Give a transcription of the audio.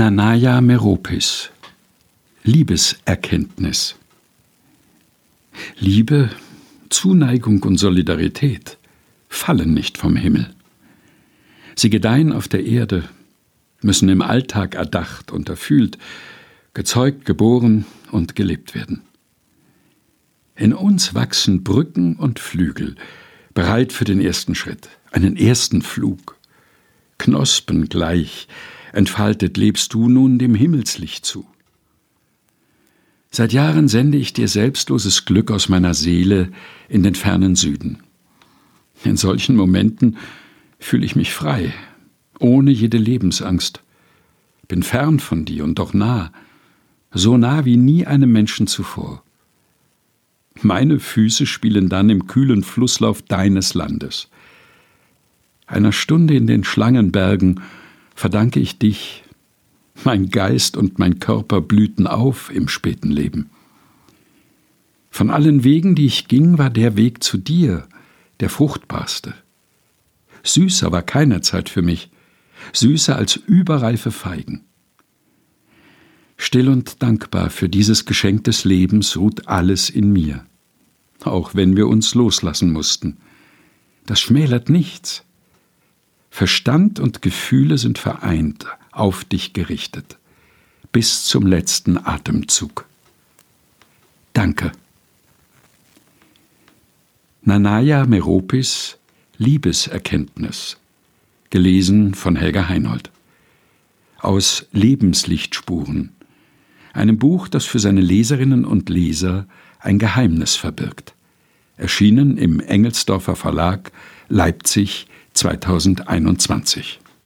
Nanaya Meropis Liebeserkenntnis Liebe, Zuneigung und Solidarität fallen nicht vom Himmel. Sie gedeihen auf der Erde, müssen im Alltag erdacht und erfühlt, gezeugt, geboren und gelebt werden. In uns wachsen Brücken und Flügel, bereit für den ersten Schritt, einen ersten Flug. Knospen gleich, entfaltet lebst du nun dem Himmelslicht zu. Seit Jahren sende ich dir selbstloses Glück aus meiner Seele in den fernen Süden. In solchen Momenten fühle ich mich frei, ohne jede Lebensangst, bin fern von dir und doch nah, so nah wie nie einem Menschen zuvor. Meine Füße spielen dann im kühlen Flusslauf deines Landes. Einer Stunde in den Schlangenbergen verdanke ich dich. Mein Geist und mein Körper blühten auf im späten Leben. Von allen Wegen, die ich ging, war der Weg zu dir der fruchtbarste. Süßer war keiner Zeit für mich, süßer als überreife Feigen. Still und dankbar für dieses Geschenk des Lebens ruht alles in mir, auch wenn wir uns loslassen mussten. Das schmälert nichts. Verstand und Gefühle sind vereint, auf dich gerichtet, bis zum letzten Atemzug. Danke. Nanaya Meropis Liebeserkenntnis. Gelesen von Helga Heinold. Aus Lebenslichtspuren. Einem Buch, das für seine Leserinnen und Leser ein Geheimnis verbirgt. Erschienen im Engelsdorfer Verlag Leipzig 2021